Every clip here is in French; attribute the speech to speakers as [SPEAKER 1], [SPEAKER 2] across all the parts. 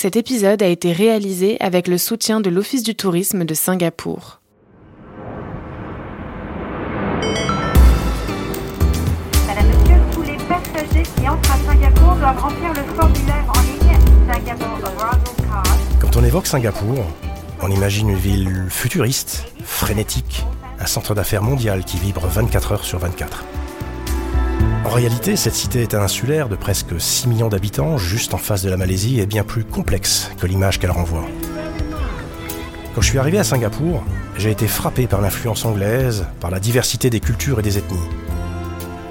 [SPEAKER 1] Cet épisode a été réalisé avec le soutien de l'Office du tourisme de Singapour.
[SPEAKER 2] Madame, Monsieur, tous les passagers qui entrent à Singapour doivent remplir le formulaire en ligne Singapore Arrival Card.
[SPEAKER 3] Quand on évoque Singapour, on imagine une ville futuriste, frénétique, un centre d'affaires mondial qui vibre 24 heures sur 24. En réalité, cette cité est insulaire de presque 6 millions d'habitants, juste en face de la Malaisie, est bien plus complexe que l'image qu'elle renvoie. Quand je suis arrivé à Singapour, j'ai été frappé par l'influence anglaise, par la diversité des cultures et des ethnies.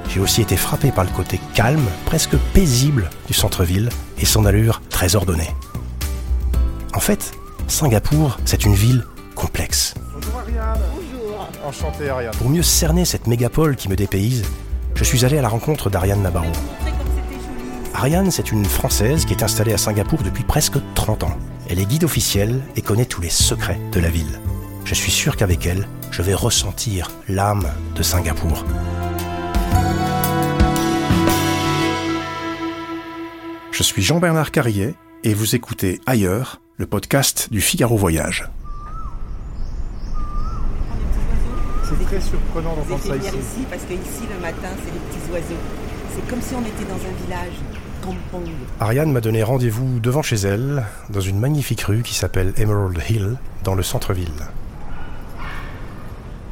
[SPEAKER 3] J'ai aussi été frappé par le côté calme, presque paisible du centre-ville et son allure très ordonnée. En fait, Singapour, c'est une ville complexe.
[SPEAKER 4] Bonjour Ariane. Bonjour. Enchanté Ariane.
[SPEAKER 3] Pour mieux cerner cette mégapole qui me dépayse, je suis allé à la rencontre d'Ariane Nabarro. Ariane, c'est une Française qui est installée à Singapour depuis presque 30 ans. Elle est guide officielle et connaît tous les secrets de la ville. Je suis sûr qu'avec elle, je vais ressentir l'âme de Singapour.
[SPEAKER 4] Je suis Jean-Bernard Carrier et vous écoutez Ailleurs, le podcast du Figaro Voyage. C'est très surprenant d'entendre ça
[SPEAKER 5] venir
[SPEAKER 4] ici.
[SPEAKER 5] ici parce que ici le matin c'est les petits oiseaux. C'est comme si on était dans un village, campong.
[SPEAKER 3] Ariane m'a donné rendez-vous devant chez elle, dans une magnifique rue qui s'appelle Emerald Hill, dans le centre-ville.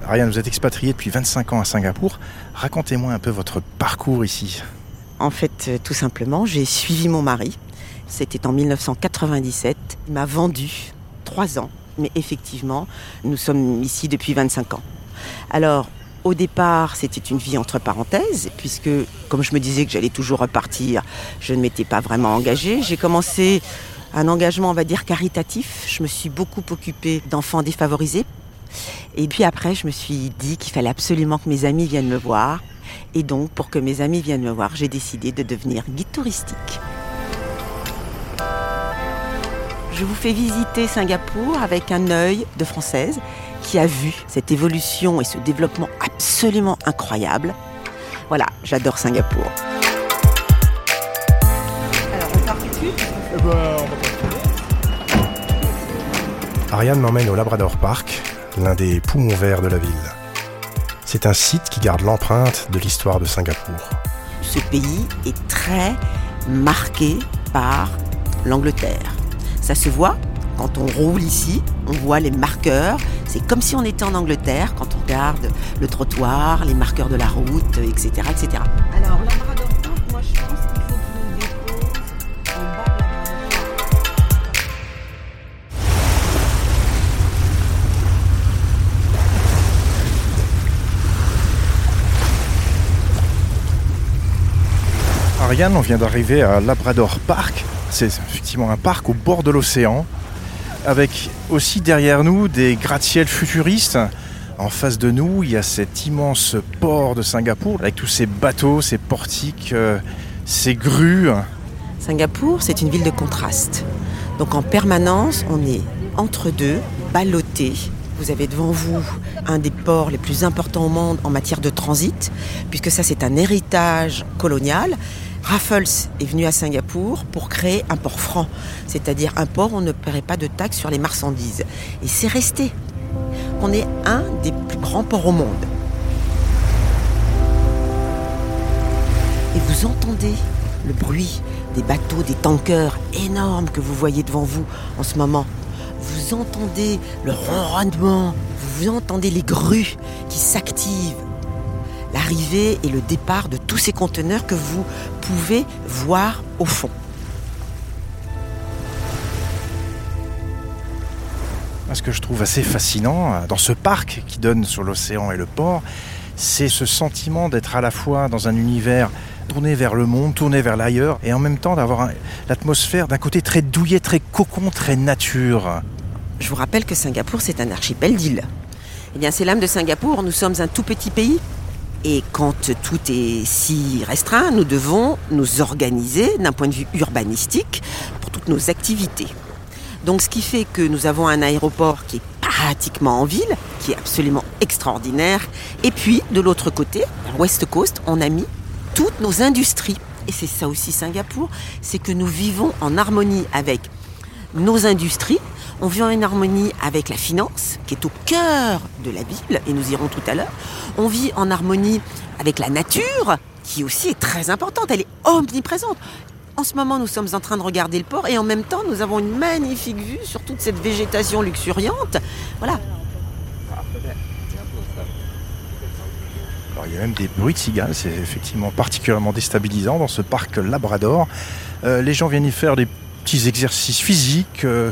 [SPEAKER 4] Ariane, vous êtes expatriée depuis 25 ans à Singapour. Racontez-moi un peu votre parcours ici.
[SPEAKER 5] En fait, euh, tout simplement, j'ai suivi mon mari. C'était en 1997. Il m'a vendu trois ans. Mais effectivement, nous sommes ici depuis 25 ans. Alors, au départ, c'était une vie entre parenthèses, puisque, comme je me disais que j'allais toujours repartir, je ne m'étais pas vraiment engagée. J'ai commencé un engagement, on va dire, caritatif. Je me suis beaucoup occupée d'enfants défavorisés. Et puis après, je me suis dit qu'il fallait absolument que mes amis viennent me voir. Et donc, pour que mes amis viennent me voir, j'ai décidé de devenir guide touristique. Je vous fais visiter Singapour avec un œil de française qui a vu cette évolution et ce développement absolument incroyable. Voilà, j'adore Singapour. Alors, on part tout de suite?
[SPEAKER 4] Eh ben, on va pas
[SPEAKER 3] Ariane m'emmène au Labrador Park, l'un des poumons verts de la ville. C'est un site qui garde l'empreinte de l'histoire de Singapour.
[SPEAKER 5] ce pays est très marqué par l'Angleterre. Ça se voit quand on roule ici, on voit les marqueurs. C'est comme si on était en Angleterre quand on regarde le trottoir, les marqueurs de la route, etc. etc. Alors, Labrador Park, moi je pense qu'il faut qu'il nous dépose en bas de Labrador Park.
[SPEAKER 4] Ariane, on vient d'arriver à Labrador Park. C'est effectivement un parc au bord de l'océan, avec aussi derrière nous des gratte-ciels futuristes. En face de nous, il y a cet immense port de Singapour, avec tous ces bateaux, ces portiques, euh, ces grues.
[SPEAKER 5] Singapour, c'est une ville de contraste. Donc en permanence, on est entre deux, ballotté. Vous avez devant vous un des ports les plus importants au monde en matière de transit, puisque ça c'est un héritage colonial. Raffles est venu à Singapour pour créer un port franc, c'est-à-dire un port où on ne paierait pas de taxes sur les marchandises. Et c'est resté. On est un des plus grands ports au monde. Et vous entendez le bruit des bateaux, des tankers énormes que vous voyez devant vous en ce moment. Vous entendez le ronronnement, vous entendez les grues qui s'activent. L'arrivée et le départ de tous ces conteneurs que vous pouvez voir au fond.
[SPEAKER 4] Ce que je trouve assez fascinant euh, dans ce parc qui donne sur l'océan et le port, c'est ce sentiment d'être à la fois dans un univers tourné vers le monde, tourné vers l'ailleurs, et en même temps d'avoir l'atmosphère d'un côté très douillet, très cocon, très nature.
[SPEAKER 5] Je vous rappelle que Singapour, c'est un archipel d'îles. Eh bien, c'est l'âme de Singapour. Nous sommes un tout petit pays. Et quand tout est si restreint, nous devons nous organiser d'un point de vue urbanistique pour toutes nos activités. Donc, ce qui fait que nous avons un aéroport qui est pratiquement en ville, qui est absolument extraordinaire. Et puis, de l'autre côté, à West Coast, on a mis toutes nos industries. Et c'est ça aussi Singapour, c'est que nous vivons en harmonie avec nos industries, on vit en harmonie avec la finance, qui est au cœur de la ville, et nous irons tout à l'heure. On vit en harmonie avec la nature, qui aussi est très importante, elle est omniprésente. En ce moment, nous sommes en train de regarder le port et en même temps, nous avons une magnifique vue sur toute cette végétation luxuriante. Voilà.
[SPEAKER 4] Alors, il y a même des bruits de cigales, c'est effectivement particulièrement déstabilisant dans ce parc Labrador. Euh, les gens viennent y faire des petits exercices physiques, euh,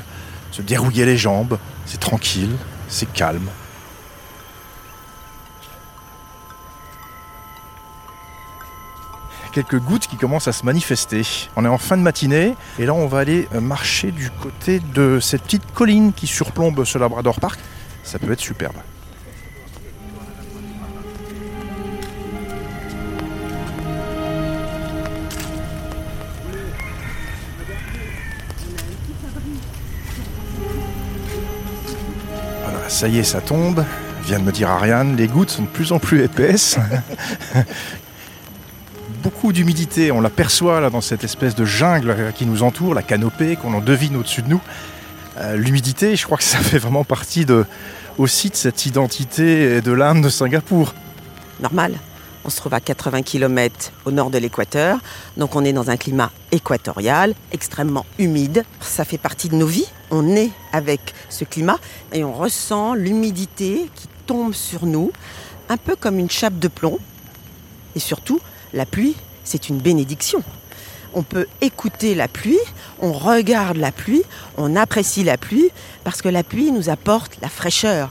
[SPEAKER 4] se dérouiller les jambes. C'est tranquille, c'est calme. quelques gouttes qui commencent à se manifester. On est en fin de matinée et là on va aller euh, marcher du côté de cette petite colline qui surplombe ce Labrador Park. Ça peut être superbe. Ça y est, ça tombe. Vient de me dire Ariane, les gouttes sont de plus en plus épaisses. beaucoup d'humidité, on l'aperçoit là dans cette espèce de jungle qui nous entoure, la canopée qu'on en devine au-dessus de nous. Euh, l'humidité, je crois que ça fait vraiment partie aussi de cette identité et de l'âme de Singapour.
[SPEAKER 5] Normal. On se trouve à 80 km au nord de l'équateur, donc on est dans un climat équatorial, extrêmement humide. Ça fait partie de nos vies. On est avec ce climat et on ressent l'humidité qui tombe sur nous, un peu comme une chape de plomb. Et surtout, la pluie, c'est une bénédiction. On peut écouter la pluie, on regarde la pluie, on apprécie la pluie, parce que la pluie nous apporte la fraîcheur.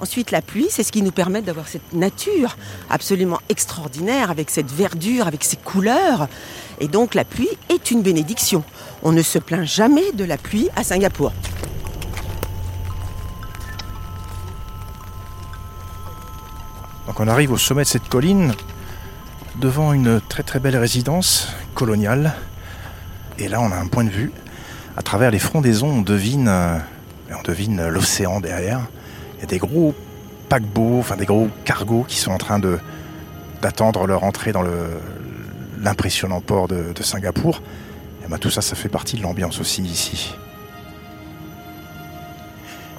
[SPEAKER 5] Ensuite, la pluie, c'est ce qui nous permet d'avoir cette nature absolument extraordinaire, avec cette verdure, avec ces couleurs. Et donc, la pluie est une bénédiction. On ne se plaint jamais de la pluie à Singapour.
[SPEAKER 4] Donc on arrive au sommet de cette colline devant une très très belle résidence coloniale. Et là, on a un point de vue. À travers les frondaisons, on devine, euh, on devine l'océan derrière. Il y a des gros paquebots, enfin des gros cargos qui sont en train de d'attendre leur entrée dans l'impressionnant port de, Singapour. Et ben, tout ça, ça fait partie de l'ambiance aussi ici.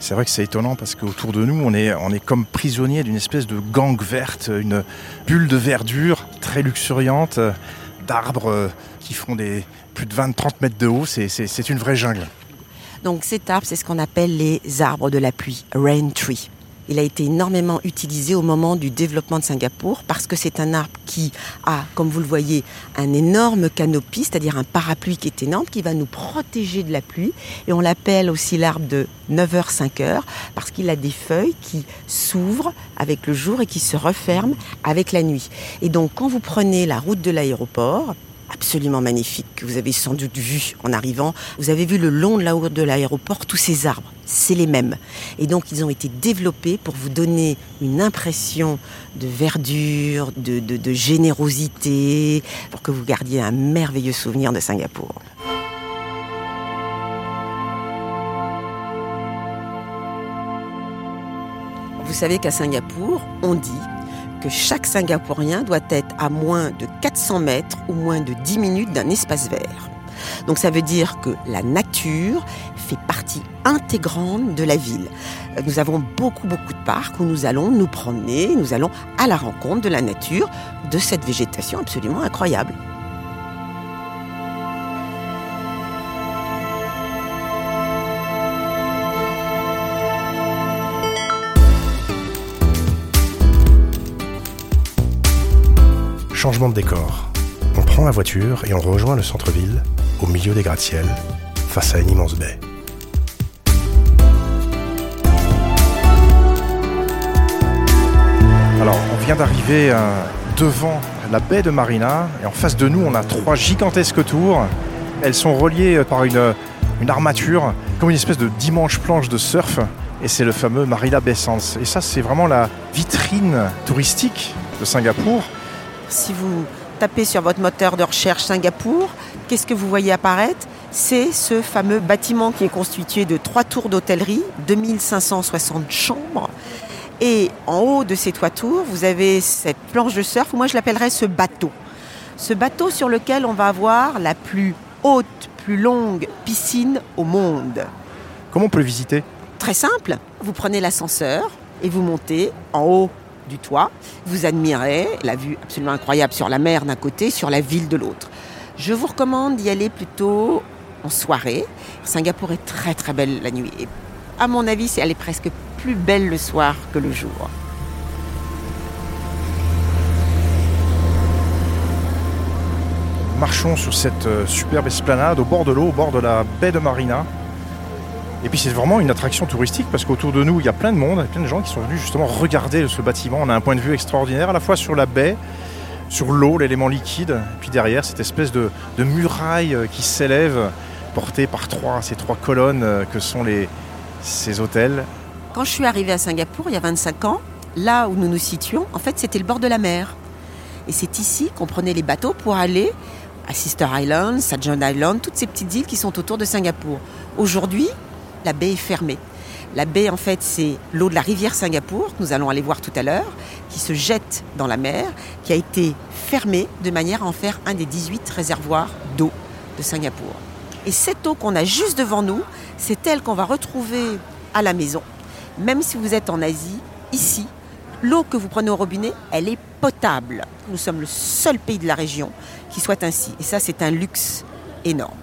[SPEAKER 4] C'est vrai que c'est étonnant parce qu'autour de nous, on est, on est comme prisonnier d'une espèce de gangue verte, une bulle de verdure très luxuriante, d'arbres qui font des plus de 20-30 mètres de haut. C'est une vraie jungle.
[SPEAKER 5] Donc cet arbre, c'est ce qu'on appelle les arbres de la pluie, rain tree. Il a été énormément utilisé au moment du développement de Singapour parce que c'est un arbre qui a, comme vous le voyez, un énorme canopie, c'est-à-dire un parapluie qui est énorme, qui va nous protéger de la pluie. Et on l'appelle aussi l'arbre de 9h, 5h parce qu'il a des feuilles qui s'ouvrent avec le jour et qui se referment avec la nuit. Et donc quand vous prenez la route de l'aéroport, absolument magnifique que vous avez sans doute vu en arrivant. Vous avez vu le long de l'aéroport tous ces arbres. C'est les mêmes. Et donc ils ont été développés pour vous donner une impression de verdure, de, de générosité, pour que vous gardiez un merveilleux souvenir de Singapour. Vous savez qu'à Singapour, on dit que chaque Singapourien doit être à moins de 400 mètres ou moins de 10 minutes d'un espace vert. Donc ça veut dire que la nature fait partie intégrante de la ville. Nous avons beaucoup beaucoup de parcs où nous allons nous promener, nous allons à la rencontre de la nature, de cette végétation absolument incroyable.
[SPEAKER 3] De décor. On prend la voiture et on rejoint le centre-ville, au milieu des gratte-ciels, face à une immense baie.
[SPEAKER 4] Alors, on vient d'arriver euh, devant la baie de Marina et en face de nous, on a trois gigantesques tours. Elles sont reliées euh, par une, une armature, comme une espèce de dimanche planche de surf. Et c'est le fameux Marina Bay. Et ça, c'est vraiment la vitrine touristique de Singapour.
[SPEAKER 5] Si vous tapez sur votre moteur de recherche Singapour, qu'est-ce que vous voyez apparaître? C'est ce fameux bâtiment qui est constitué de trois tours d'hôtellerie, 2560 chambres. Et en haut de ces trois tours, vous avez cette planche de surf, moi je l'appellerais ce bateau. Ce bateau sur lequel on va avoir la plus haute plus longue piscine au monde.
[SPEAKER 4] Comment on peut le visiter?
[SPEAKER 5] Très simple, vous prenez l'ascenseur et vous montez en haut du toit. Vous admirez la vue absolument incroyable sur la mer d'un côté, sur la ville de l'autre. Je vous recommande d'y aller plutôt en soirée. Singapour est très très belle la nuit. Et à mon avis, elle est presque plus belle le soir que le jour.
[SPEAKER 4] Marchons sur cette euh, superbe esplanade au bord de l'eau, au bord de la baie de Marina. Et puis c'est vraiment une attraction touristique parce qu'autour de nous, il y a plein de monde, plein de gens qui sont venus justement regarder ce bâtiment. On a un point de vue extraordinaire à la fois sur la baie, sur l'eau, l'élément liquide, et puis derrière cette espèce de, muraille euh, qui s'élève, portée par trois, ces trois colonnes euh, que sont les, ces hôtels.
[SPEAKER 5] Quand je suis arrivée à Singapour il y a 25 ans, là où nous nous situons, en fait c'était le bord de la mer. Et c'est ici qu'on prenait les bateaux pour aller à Sister Island, Sajon Island, toutes ces petites îles qui sont autour de Singapour. Aujourd'hui, la baie est fermée. La baie, en fait, c'est l'eau de la rivière Singapour, que nous allons aller voir tout à l'heure, qui se jette dans la mer, qui a été fermée de manière à en faire un des 18 réservoirs d'eau de Singapour. Et cette eau qu'on a juste devant nous, c'est elle qu'on va retrouver à la maison. Même si vous êtes en Asie, ici, l'eau que vous prenez au robinet, elle est potable. Nous sommes le seul pays de la région qui soit ainsi. Et ça, c'est un luxe énorme.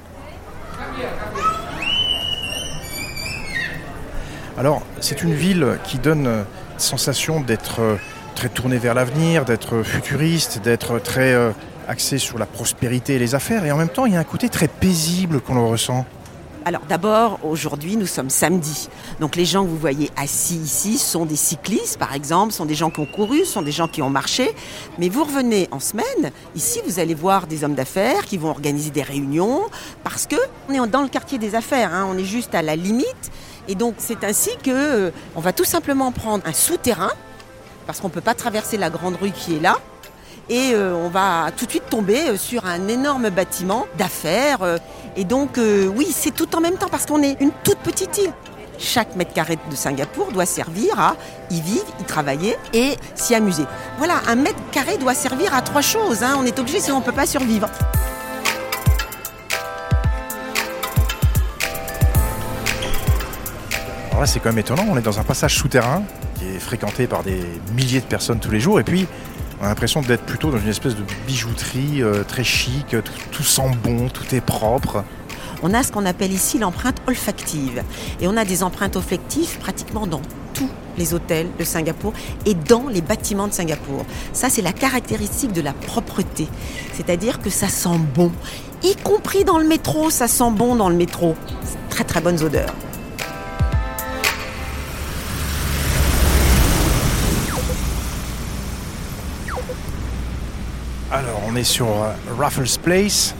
[SPEAKER 4] Alors, c'est une ville qui donne euh, sensation d'être euh, très tournée vers l'avenir, d'être futuriste, d'être très euh, axée sur la prospérité et les affaires. Et en même temps, il y a un côté très paisible qu'on ressent.
[SPEAKER 5] Alors d'abord, aujourd'hui, nous sommes samedi. Donc les gens que vous voyez assis ici sont des cyclistes, par exemple, sont des gens qui ont couru, sont des gens qui ont marché. Mais vous revenez en semaine, ici, vous allez voir des hommes d'affaires qui vont organiser des réunions, parce que on est dans le quartier des affaires, hein. on est juste à la limite. Et donc c'est ainsi que euh, on va tout simplement prendre un souterrain, parce qu'on ne peut pas traverser la grande rue qui est là, et euh, on va tout de suite tomber euh, sur un énorme bâtiment d'affaires. et donc, oui, c'est tout en même temps parce qu'on est une toute petite île. Chaque mètre carré de Singapour doit servir à y vivre, y travailler et s'y amuser. Voilà, un mètre carré doit servir à trois choses. hein. On est obligé, sinon on ne peut pas survivre.
[SPEAKER 4] Alors là, c'est quand même étonnant. On est dans un passage souterrain qui est fréquenté par des milliers de personnes tous les jours. Et puis, on a l'impression d'être plutôt dans une espèce de bijouterie euh, très chic. Tout, tout sent bon, tout est propre.
[SPEAKER 5] On a ce qu'on appelle ici l'empreinte olfactive. Et on a des empreintes olfactives pratiquement dans tous les hôtels de Singapour et dans les bâtiments de Singapour. Ça, c'est la caractéristique de la propreté. C'est-à-dire que ça sent bon. Y compris dans le métro, ça sent bon dans le métro. Très très bonnes odeurs.
[SPEAKER 4] Alors, on est sur euh, Raffles Place.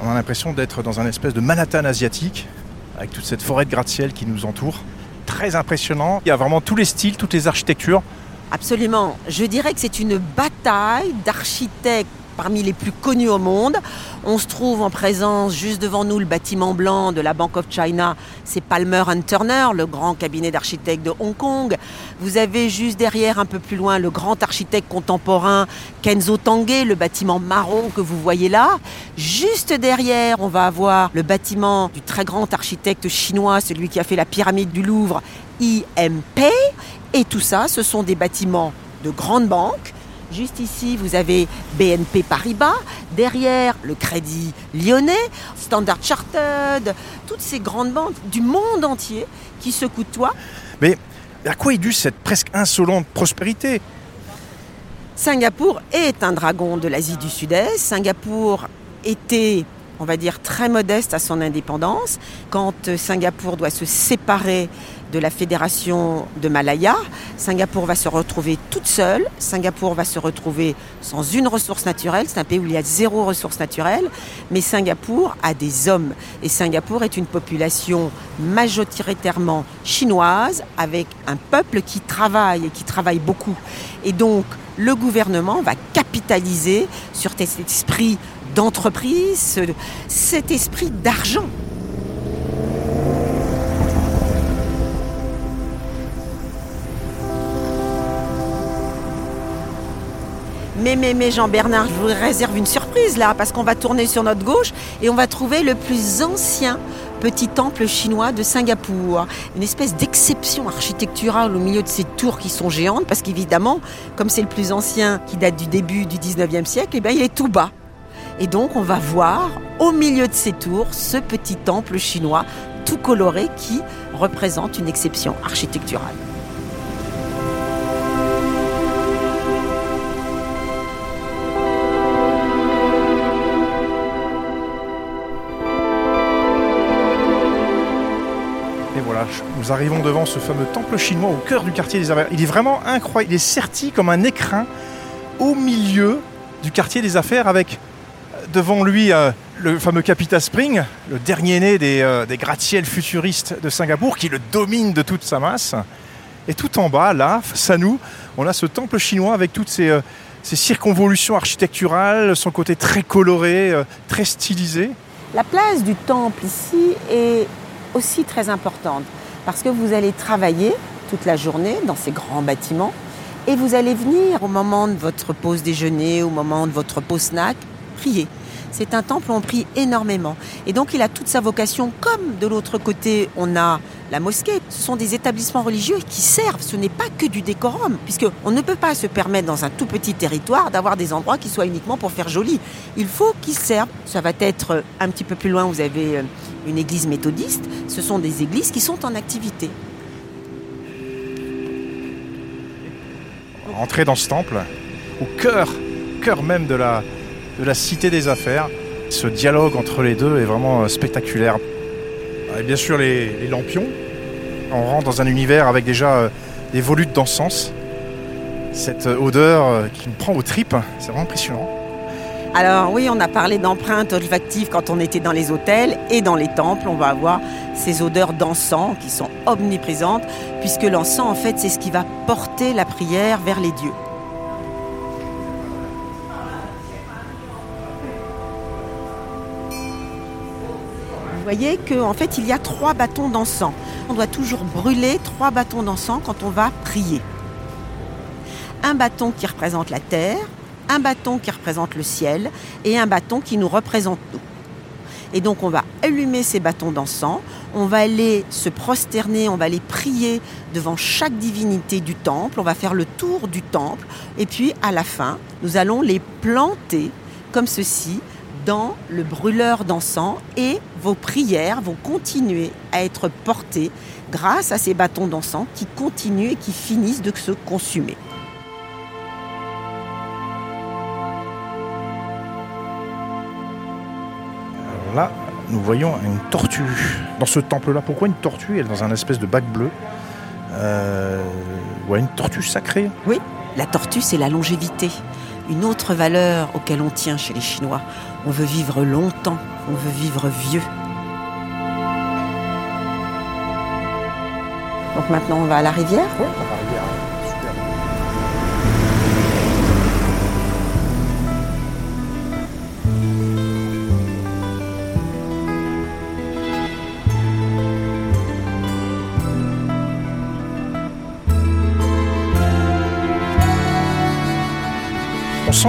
[SPEAKER 4] On a l'impression d'être dans un espèce de Manhattan asiatique, avec toute cette forêt de gratte-ciel qui nous entoure. Très impressionnant. Il y a vraiment tous les styles, toutes les architectures.
[SPEAKER 5] Absolument. Je dirais que c'est une bataille d'architectes parmi les plus connus au monde. On se trouve en présence, juste devant nous, le bâtiment blanc de la Bank of China. C'est Palmer Turner, le grand cabinet d'architectes de Hong Kong. Vous avez juste derrière, un peu plus loin, le grand architecte contemporain Kenzo Tange, le bâtiment marron que vous voyez là. Juste derrière, on va avoir le bâtiment du très grand architecte chinois, celui qui a fait la pyramide du Louvre, IMP. Et tout ça, ce sont des bâtiments de grandes banques. Juste ici, vous avez BNP Paribas, derrière le Crédit Lyonnais, Standard Chartered, toutes ces grandes banques du monde entier qui se côtoient.
[SPEAKER 4] Mais à quoi est due cette presque insolente prospérité?
[SPEAKER 5] Singapour est un dragon de l'Asie du Sud-Est. Singapour était, on va dire, très modeste à son indépendance. Quand Singapour doit se séparer de la fédération de Malaya, Singapour va se retrouver toute seule. Singapour va se retrouver sans une ressource naturelle. C'est un pays où il y a zéro ressource naturelle. Mais Singapour a des hommes. Et Singapour est une population majoritairement chinoise avec un peuple qui travaille et qui travaille beaucoup. Et donc, le gouvernement va capitaliser sur cet esprit d'entreprise, ce- cet esprit d'argent. Mais, mais, mais Jean-Bernard, je vous réserve une surprise là, parce qu'on va tourner sur notre gauche et on va trouver le plus ancien petit temple chinois de Singapour. Une espèce d'exception architecturale au milieu de ces tours qui sont géantes, parce qu'évidemment, comme c'est le plus ancien qui date du début du 19e siècle, eh bien, il est tout bas. Et donc on va voir au milieu de ces tours ce petit temple chinois tout coloré qui représente une exception architecturale.
[SPEAKER 4] Nous arrivons devant ce fameux temple chinois au cœur du quartier des affaires. Il est vraiment incroyable, il est serti comme un écrin au milieu du quartier des affaires avec devant lui euh, le fameux Capita Spring, le dernier né des, euh, des gratte-ciels futuristes de Singapour qui le domine de toute sa masse. Et tout en bas, là, face à nous, on a ce temple chinois avec toutes euh, ces circonvolutions architecturales, son côté très coloré, euh, très stylisé.
[SPEAKER 5] La place du temple ici est aussi très importante parce que vous allez travailler toute la journée dans ces grands bâtiments et vous allez venir au moment de votre pause déjeuner, au moment de votre pause snack, prier. C'est un temple où on prie énormément. Et donc il a toute sa vocation, comme de l'autre côté on a la mosquée. Ce sont des établissements religieux qui servent, ce n'est pas que du décorum, puisqu'on ne peut pas se permettre dans un tout petit territoire d'avoir des endroits qui soient uniquement pour faire joli. Il faut qu'ils servent. Ça va être un petit peu plus loin, vous avez euh, une église méthodiste. Ce sont des églises qui sont en activité.
[SPEAKER 4] Entrer dans ce temple, au cœur, cœur même de la, de la cité des affaires. Ce dialogue entre les deux est vraiment euh, spectaculaire. Et bien sûr, les, les lampions. On rentre dans un univers avec déjà euh, des volutes d'encens. Cette euh, odeur qui nous prend aux tripes, c'est vraiment impressionnant.
[SPEAKER 5] Alors oui, on a parlé d'empreintes olfactives quand on était dans les hôtels et dans les temples. On va avoir ces odeurs d'encens qui sont omniprésentes, puisque l'encens, en fait, c'est ce qui va porter la prière vers les dieux. Vous voyez qu'en en fait, il y a trois bâtons d'encens. On doit toujours brûler trois bâtons d'encens quand on va prier. Un bâton qui représente la terre, un bâton qui représente le ciel et un bâton qui nous représente nous. Et donc on va allumer ces bâtons d'encens, on va aller se prosterner, on va aller prier devant chaque divinité du temple, on va faire le tour du temple et puis à la fin, nous allons les planter comme ceci dans le brûleur d'encens et vos prières vont continuer à être portées grâce à ces bâtons d'encens qui continuent et qui finissent de se consumer.
[SPEAKER 4] Là, nous voyons une tortue dans ce temple-là. Pourquoi une tortue Elle est dans un espèce de bac bleu. Euh, ouais, une tortue sacrée.
[SPEAKER 5] Oui, la tortue, c'est la longévité. Une autre valeur auquel on tient chez les Chinois. On veut vivre longtemps, on veut vivre vieux. Donc maintenant, on va à la rivière.
[SPEAKER 4] On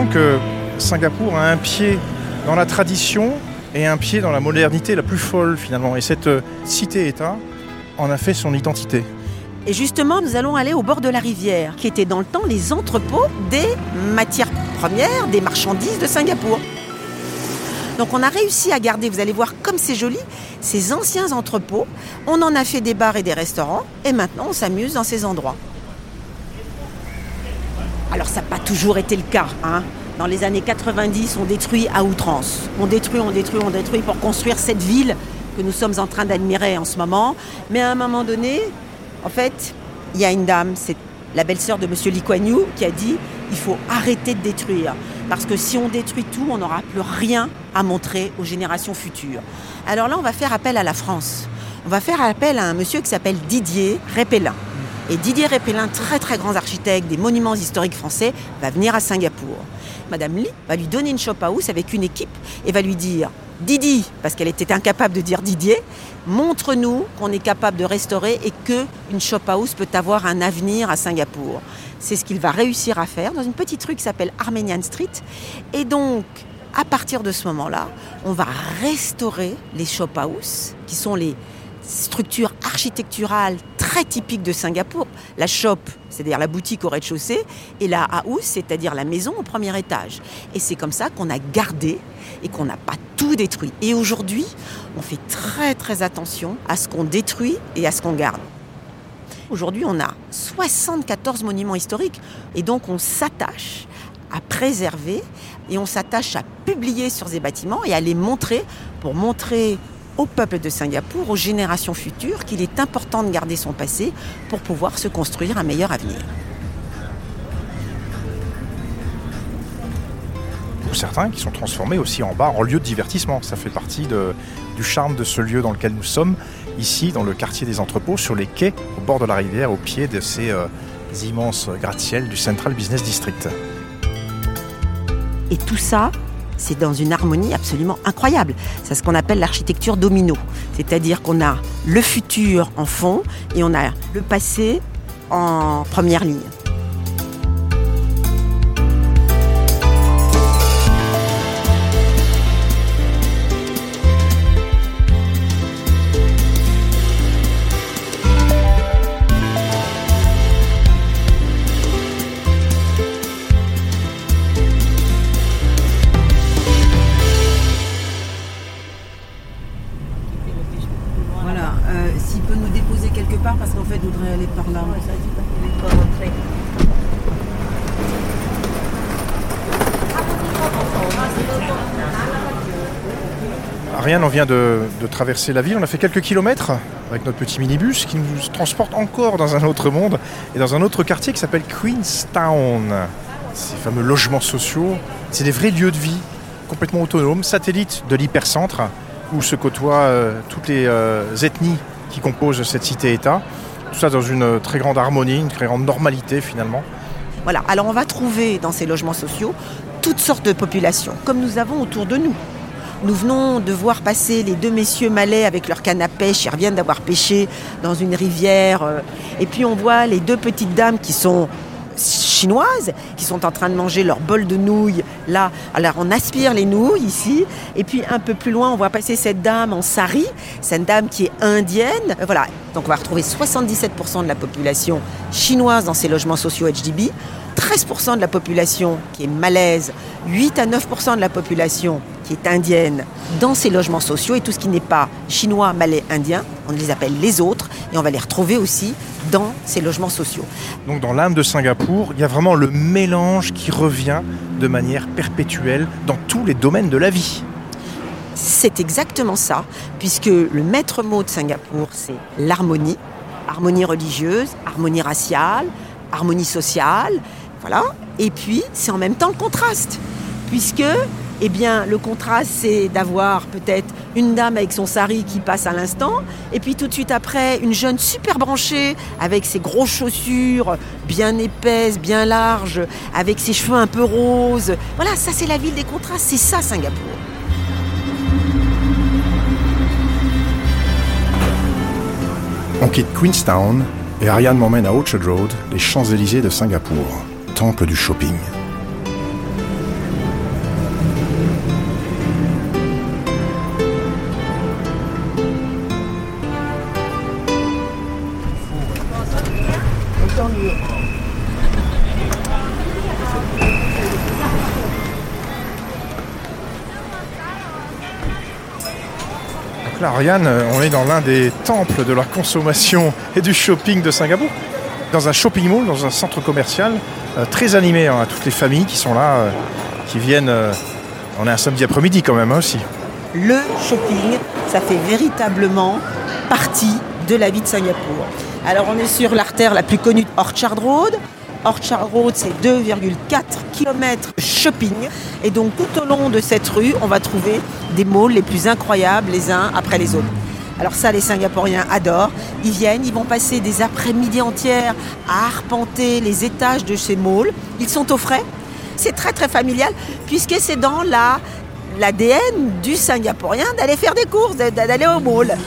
[SPEAKER 4] que Singapour a un pied dans la tradition et un pied dans la modernité la plus folle finalement. Et cette euh, cité-État en a fait son identité.
[SPEAKER 5] Et justement, nous allons aller au bord de la rivière, qui étaient dans le temps les entrepôts des matières premières, des marchandises de Singapour. Donc on a réussi à garder, vous allez voir comme c'est joli, ces anciens entrepôts. On en a fait des bars et des restaurants, et maintenant on s'amuse dans ces endroits. Ça n'a pas toujours été le cas. Hein. Dans les années 90, on détruit à outrance. On détruit, on détruit, on détruit pour construire cette ville que nous sommes en train d'admirer en ce moment. Mais à un moment donné, en fait, il y a une dame, c'est la belle-sœur de Monsieur Lee qui a dit il faut arrêter de détruire. Parce que si on détruit tout, on n'aura plus rien à montrer aux générations futures. Alors là, on va faire appel à la France. On va faire appel à un monsieur qui s'appelle Didier Répellin. Et Didier Répellin, très très grand architecte des monuments historiques français, va venir à Singapour. Madame Lee va lui donner une shop house avec une équipe et va lui dire Didi, parce qu'elle était incapable de dire Didier, montre-nous qu'on est capable de restaurer et que une shop house peut avoir un avenir à Singapour. C'est ce qu'il va réussir à faire dans une petite rue qui s'appelle Armenian Street. Et donc, à partir de ce moment-là, on va restaurer les shop house, qui sont les structures architecturales très typiques de Singapour. La shop, c'est-à-dire la boutique au rez-de-chaussée, et la house, c'est-à-dire la maison au premier étage. Et c'est comme ça qu'on a gardé et qu'on n'a pas tout détruit. Et aujourd'hui, on fait très très attention à ce qu'on détruit et à ce qu'on garde. Aujourd'hui, on a 74 monuments historiques et donc on s'attache à préserver et on s'attache à publier sur ces bâtiments et à les montrer pour montrer au peuple de Singapour, aux générations futures, qu'il est important de garder son passé pour pouvoir se construire un meilleur avenir.
[SPEAKER 4] Pour certains qui sont transformés aussi en bar, en lieu de divertissement. Ça fait partie de- du charme de ce lieu dans lequel nous sommes, ici dans le quartier des entrepôts, sur les quais, au bord de la rivière, au pied de ces euh, immenses gratte-ciel du Central Business District.
[SPEAKER 5] Et tout ça, c'est dans une harmonie absolument incroyable. C'est ce qu'on appelle l'architecture domino. C'est-à-dire qu'on a le futur en fond et on a le passé en première ligne.
[SPEAKER 4] On vient de, traverser la ville, on a fait quelques kilomètres avec notre petit minibus qui nous transporte encore dans un autre monde et dans un autre quartier qui s'appelle Queenstown. Ces fameux logements sociaux, c'est des vrais lieux de vie complètement autonomes, satellites de l'hypercentre où se côtoient euh, toutes les euh, ethnies qui composent cette cité-État. Tout ça dans une euh, très grande harmonie, une très grande normalité finalement.
[SPEAKER 5] Voilà. Alors on va trouver dans ces logements sociaux toutes sortes de populations, comme nous avons autour de nous. Nous venons de voir passer les deux messieurs malais avec leur canne à pêche. Ils reviennent d'avoir pêché dans une rivière. euh, Et puis on voit les deux petites dames qui sont chinoises, qui sont en train de manger leur bol de nouilles. Là, alors on aspire les nouilles ici. Et puis un peu plus loin, on voit passer cette dame en sari. Cette dame qui est indienne. Euh, Voilà. Donc on va retrouver 77% de la population chinoise dans ces logements sociaux HDB. 13% de la population qui est malaise, 8 à 9% de la population qui est indienne dans ces logements sociaux et tout ce qui n'est pas chinois, malais, indien, on les appelle les autres et on va les retrouver aussi dans ces logements sociaux.
[SPEAKER 4] Donc dans l'âme de Singapour, il y a vraiment le mélange qui revient de manière perpétuelle dans tous les domaines de la vie.
[SPEAKER 5] C'est exactement ça, puisque le maître mot de Singapour, c'est l'harmonie, harmonie religieuse, harmonie raciale, harmonie sociale, voilà. Et puis, c'est en même temps le contraste, puisque, eh bien, le contraste, c'est d'avoir peut-être une dame avec son sari qui passe à l'instant, et puis tout de suite après, une jeune super branchée avec ses grosses chaussures bien épaisses, bien larges, avec ses cheveux un peu roses. Voilà, ça c'est la ville des contrastes, c'est ça Singapour.
[SPEAKER 3] On quitte Queenstown et Ariane m'emmène à Orchard Road, les Champs-Élysées de Singapour, temple du shopping.
[SPEAKER 4] Donc là, Ariane, on est dans l'un des temples de la consommation et du shopping de Singapour. Dans un shopping mall, dans un centre commercial, très animé, hein, toutes les familles qui sont là, euh, qui viennent. euh, on est un samedi après-midi quand même hein, aussi.
[SPEAKER 5] le shopping, ça fait véritablement partie de la vie de Singapour. Alors on est sur l'artère la plus connue, Orchard Road. Orchard Road, c'est 2,4 km shopping. Et donc tout au long de cette rue, on va trouver des malls les plus incroyables les uns après les autres. Alors ça, les Singapouriens adorent. Ils viennent, ils vont passer des après-midi entières à arpenter les étages de ces malls. Ils sont au frais. C'est très très familial puisque c'est dans la l'ADN du Singapourien d'aller faire des courses, d'aller au mall.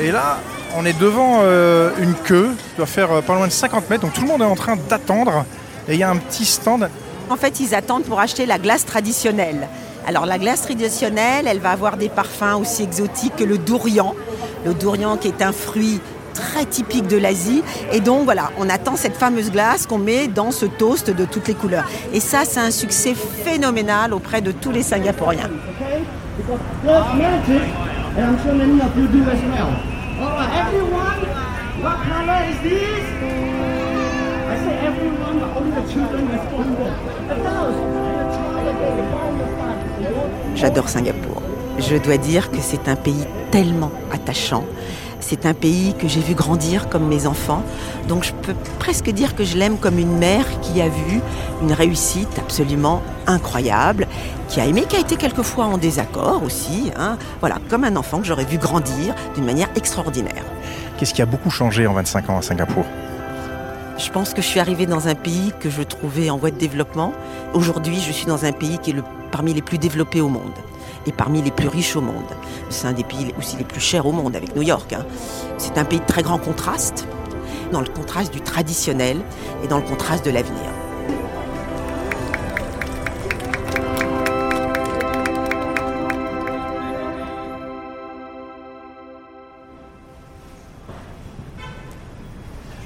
[SPEAKER 4] Et là, On est devant euh, une queue, qui doit faire euh, pas loin de 50 mètres, donc tout le monde est en train d'attendre. Et il y a un petit stand.
[SPEAKER 5] En fait, ils attendent pour acheter la glace traditionnelle. Alors la glace traditionnelle, elle va avoir des parfums aussi exotiques que le dourian. Le dourian qui est un fruit très typique de l'Asie. Et donc voilà, on attend cette fameuse glace qu'on met dans ce toast de toutes les couleurs. Et ça, c'est un succès phénoménal auprès de tous les Singapouriens. J'adore Singapour. Je dois dire que c'est un pays tellement attachant. C'est un pays que j'ai vu grandir comme mes enfants. Donc je peux presque dire que je l'aime comme une mère qui a vu une réussite absolument incroyable, qui a aimé, qui a été quelquefois en désaccord aussi. hein. Voilà, comme un enfant que j'aurais vu grandir d'une manière extraordinaire.
[SPEAKER 4] Qu'est-ce qui a beaucoup changé en 25 ans à Singapour?
[SPEAKER 5] Je pense que je suis arrivée dans un pays que je trouvais en voie de développement. Aujourd'hui, je suis dans un pays qui est parmi les plus développés au monde et parmi les plus riches au monde. C'est un des pays aussi les plus chers au monde avec New York. hein. C'est un pays de très grand contraste, dans le contraste du traditionnel et dans le contraste de l'avenir.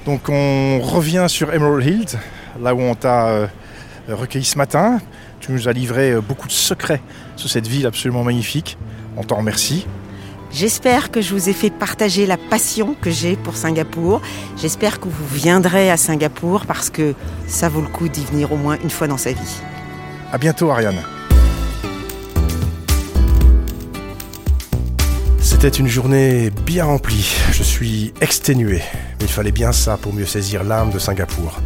[SPEAKER 4] Donc on revient sur Emerald Hill, là où on t'a euh, recueilli ce matin. Tu nous as livré euh, beaucoup de secrets sur cette ville absolument magnifique. On t'en remercie.
[SPEAKER 5] J'espère que je vous ai fait partager la passion que j'ai pour Singapour. J'espère que vous viendrez à Singapour parce que ça vaut le coup d'y venir au moins une fois dans sa vie.
[SPEAKER 4] À bientôt Ariane.
[SPEAKER 3] C'était une journée bien remplie. Je suis exténué. Il fallait bien ça pour mieux saisir l'âme de Singapour.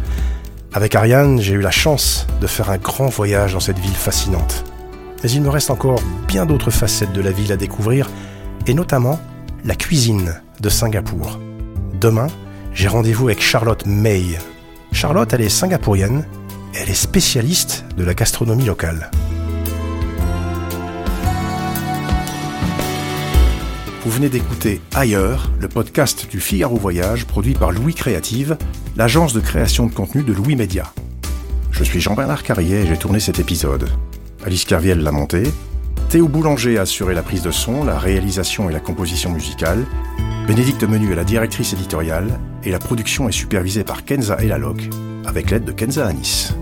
[SPEAKER 3] Avec Ariane, j'ai eu la chance de faire un grand voyage dans cette ville fascinante. Mais il me reste encore bien d'autres facettes de la ville à découvrir, et notamment la cuisine de Singapour. Demain, j'ai rendez-vous avec Charlotte May. Charlotte, elle est singapourienne, elle est spécialiste de la gastronomie locale. Vous venez d'écouter Ailleurs, le podcast du Figaro Voyage produit par Louis Créative, l'agence de création de contenu de Louis Média. Je suis Jean-Bernard Carrier et j'ai tourné cet épisode. Alice Carviel l'a monté, Théo Boulanger a assuré la prise de son, la réalisation et la composition musicale, Bénédicte Menu est la directrice éditoriale et la production est supervisée par Kenza Elaloc avec l'aide de Kenza Anis.